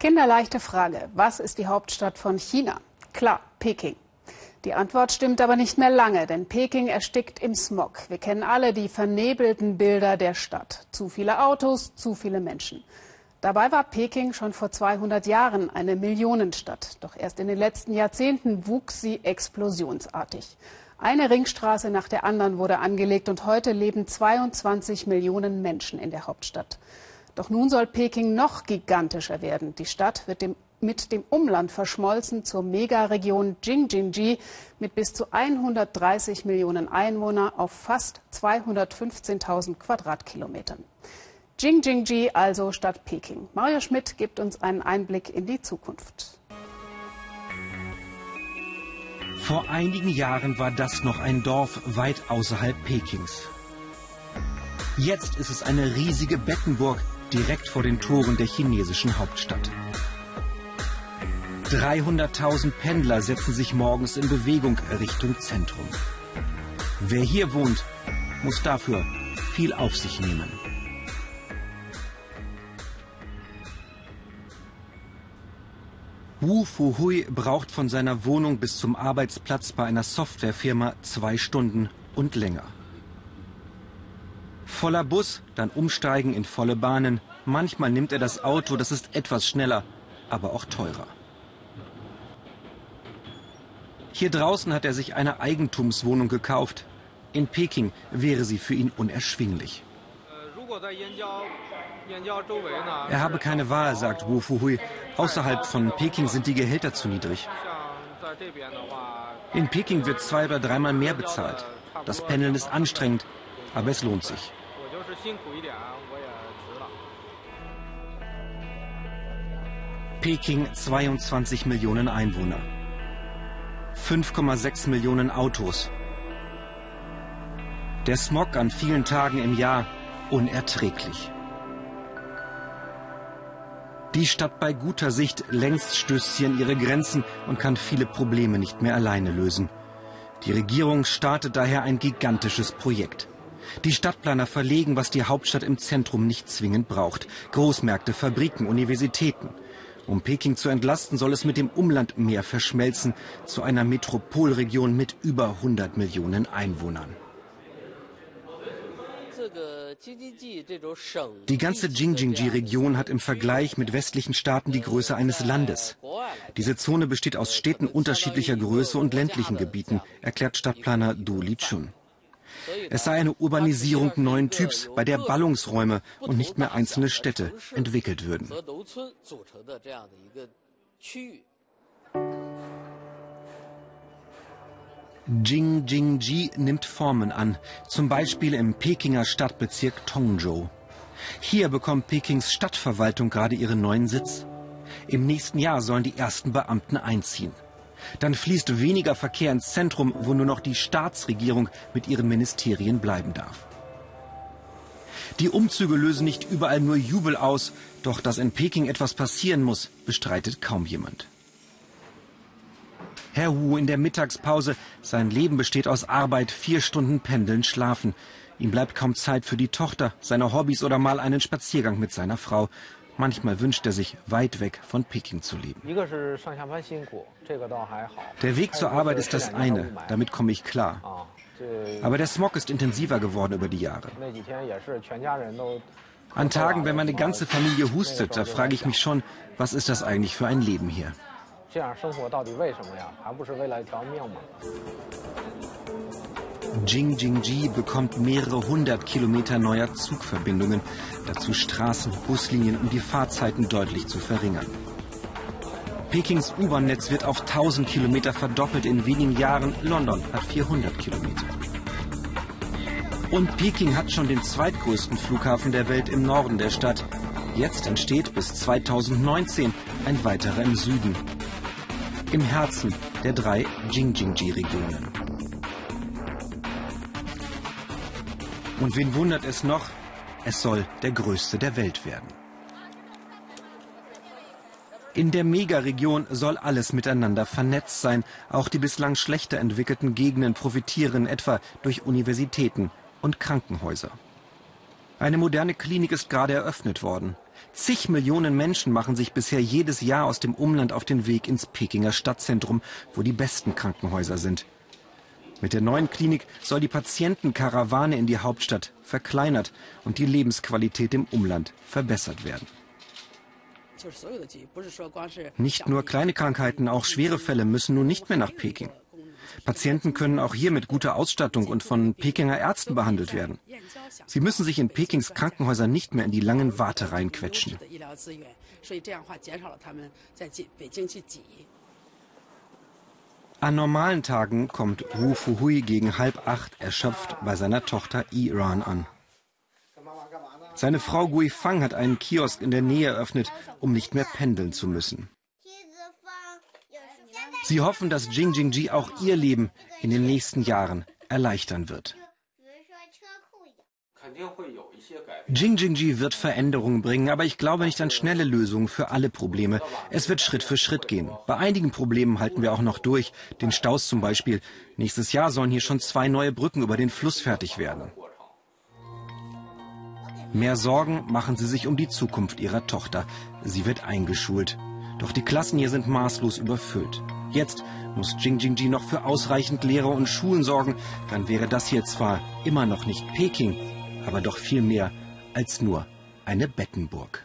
Kinderleichte Frage. Was ist die Hauptstadt von China? Klar, Peking. Die Antwort stimmt aber nicht mehr lange, denn Peking erstickt im Smog. Wir kennen alle die vernebelten Bilder der Stadt. Zu viele Autos, zu viele Menschen. Dabei war Peking schon vor 200 Jahren eine Millionenstadt. Doch erst in den letzten Jahrzehnten wuchs sie explosionsartig. Eine Ringstraße nach der anderen wurde angelegt und heute leben 22 Millionen Menschen in der Hauptstadt. Doch nun soll Peking noch gigantischer werden. Die Stadt wird dem, mit dem Umland verschmolzen zur Megaregion Jingjingji mit bis zu 130 Millionen Einwohnern auf fast 215.000 Quadratkilometern. Jingjingji also statt Peking. Mario Schmidt gibt uns einen Einblick in die Zukunft. Vor einigen Jahren war das noch ein Dorf weit außerhalb Pekings. Jetzt ist es eine riesige Bettenburg direkt vor den Toren der chinesischen Hauptstadt. 300.000 Pendler setzen sich morgens in Bewegung Richtung Zentrum. Wer hier wohnt, muss dafür viel auf sich nehmen. Wu Fuhui braucht von seiner Wohnung bis zum Arbeitsplatz bei einer Softwarefirma zwei Stunden und länger. Voller Bus, dann umsteigen in volle Bahnen. Manchmal nimmt er das Auto, das ist etwas schneller, aber auch teurer. Hier draußen hat er sich eine Eigentumswohnung gekauft. In Peking wäre sie für ihn unerschwinglich. Er habe keine Wahl, sagt Wu Fuhui. Außerhalb von Peking sind die Gehälter zu niedrig. In Peking wird zwei oder dreimal mehr bezahlt. Das Pendeln ist anstrengend, aber es lohnt sich. Peking 22 Millionen Einwohner. 5,6 Millionen Autos. Der Smog an vielen Tagen im Jahr unerträglich. Die Stadt bei guter Sicht längst stößt sie an ihre Grenzen und kann viele Probleme nicht mehr alleine lösen. Die Regierung startet daher ein gigantisches Projekt. Die Stadtplaner verlegen, was die Hauptstadt im Zentrum nicht zwingend braucht. Großmärkte, Fabriken, Universitäten. Um Peking zu entlasten, soll es mit dem Umland mehr verschmelzen zu einer Metropolregion mit über 100 Millionen Einwohnern. Die ganze Jingjingji-Region hat im Vergleich mit westlichen Staaten die Größe eines Landes. Diese Zone besteht aus Städten unterschiedlicher Größe und ländlichen Gebieten, erklärt Stadtplaner Du Lichun. Es sei eine Urbanisierung neuen Typs, bei der Ballungsräume und nicht mehr einzelne Städte entwickelt würden. Jing Jing Ji nimmt Formen an, zum Beispiel im Pekinger Stadtbezirk Tongzhou. Hier bekommt Pekings Stadtverwaltung gerade ihren neuen Sitz. Im nächsten Jahr sollen die ersten Beamten einziehen. Dann fließt weniger Verkehr ins Zentrum, wo nur noch die Staatsregierung mit ihren Ministerien bleiben darf. Die Umzüge lösen nicht überall nur Jubel aus, doch dass in Peking etwas passieren muss, bestreitet kaum jemand. Herr Wu in der Mittagspause. Sein Leben besteht aus Arbeit, vier Stunden Pendeln, Schlafen. Ihm bleibt kaum Zeit für die Tochter, seine Hobbys oder mal einen Spaziergang mit seiner Frau. Manchmal wünscht er sich, weit weg von Peking zu leben. Der Weg zur Arbeit ist das eine, damit komme ich klar. Aber der Smog ist intensiver geworden über die Jahre. An Tagen, wenn meine ganze Familie hustet, da frage ich mich schon, was ist das eigentlich für ein Leben hier? Jingjingji bekommt mehrere hundert Kilometer neuer Zugverbindungen, dazu Straßen, Buslinien, um die Fahrzeiten deutlich zu verringern. Pekings U-Bahn-Netz wird auf 1000 Kilometer verdoppelt in wenigen Jahren. London hat 400 Kilometer. Und Peking hat schon den zweitgrößten Flughafen der Welt im Norden der Stadt. Jetzt entsteht bis 2019 ein weiterer im Süden. Im Herzen der drei Jingjingji-Regionen. Und wen wundert es noch? Es soll der größte der Welt werden. In der Megaregion soll alles miteinander vernetzt sein. Auch die bislang schlechter entwickelten Gegenden profitieren etwa durch Universitäten und Krankenhäuser. Eine moderne Klinik ist gerade eröffnet worden. Zig Millionen Menschen machen sich bisher jedes Jahr aus dem Umland auf den Weg ins Pekinger Stadtzentrum, wo die besten Krankenhäuser sind. Mit der neuen Klinik soll die Patientenkarawane in die Hauptstadt verkleinert und die Lebensqualität im Umland verbessert werden. Nicht nur kleine Krankheiten, auch schwere Fälle müssen nun nicht mehr nach Peking. Patienten können auch hier mit guter Ausstattung und von Pekinger Ärzten behandelt werden. Sie müssen sich in Pekings Krankenhäuser nicht mehr in die langen Wartereien quetschen. An normalen Tagen kommt Wu Fuhui gegen halb acht erschöpft bei seiner Tochter Iran an. Seine Frau Gui Fang hat einen Kiosk in der Nähe eröffnet, um nicht mehr pendeln zu müssen. Sie hoffen, dass Jing Jingji auch ihr Leben in den nächsten Jahren erleichtern wird. Jing Jingji wird Veränderungen bringen, aber ich glaube nicht an schnelle Lösungen für alle Probleme. Es wird Schritt für Schritt gehen. Bei einigen Problemen halten wir auch noch durch. Den Staus zum Beispiel. Nächstes Jahr sollen hier schon zwei neue Brücken über den Fluss fertig werden. Mehr Sorgen machen sie sich um die Zukunft ihrer Tochter. Sie wird eingeschult. Doch die Klassen hier sind maßlos überfüllt. Jetzt muss Jing Jingji noch für ausreichend Lehrer und Schulen sorgen. Dann wäre das hier zwar immer noch nicht Peking, aber doch viel mehr als nur eine Bettenburg.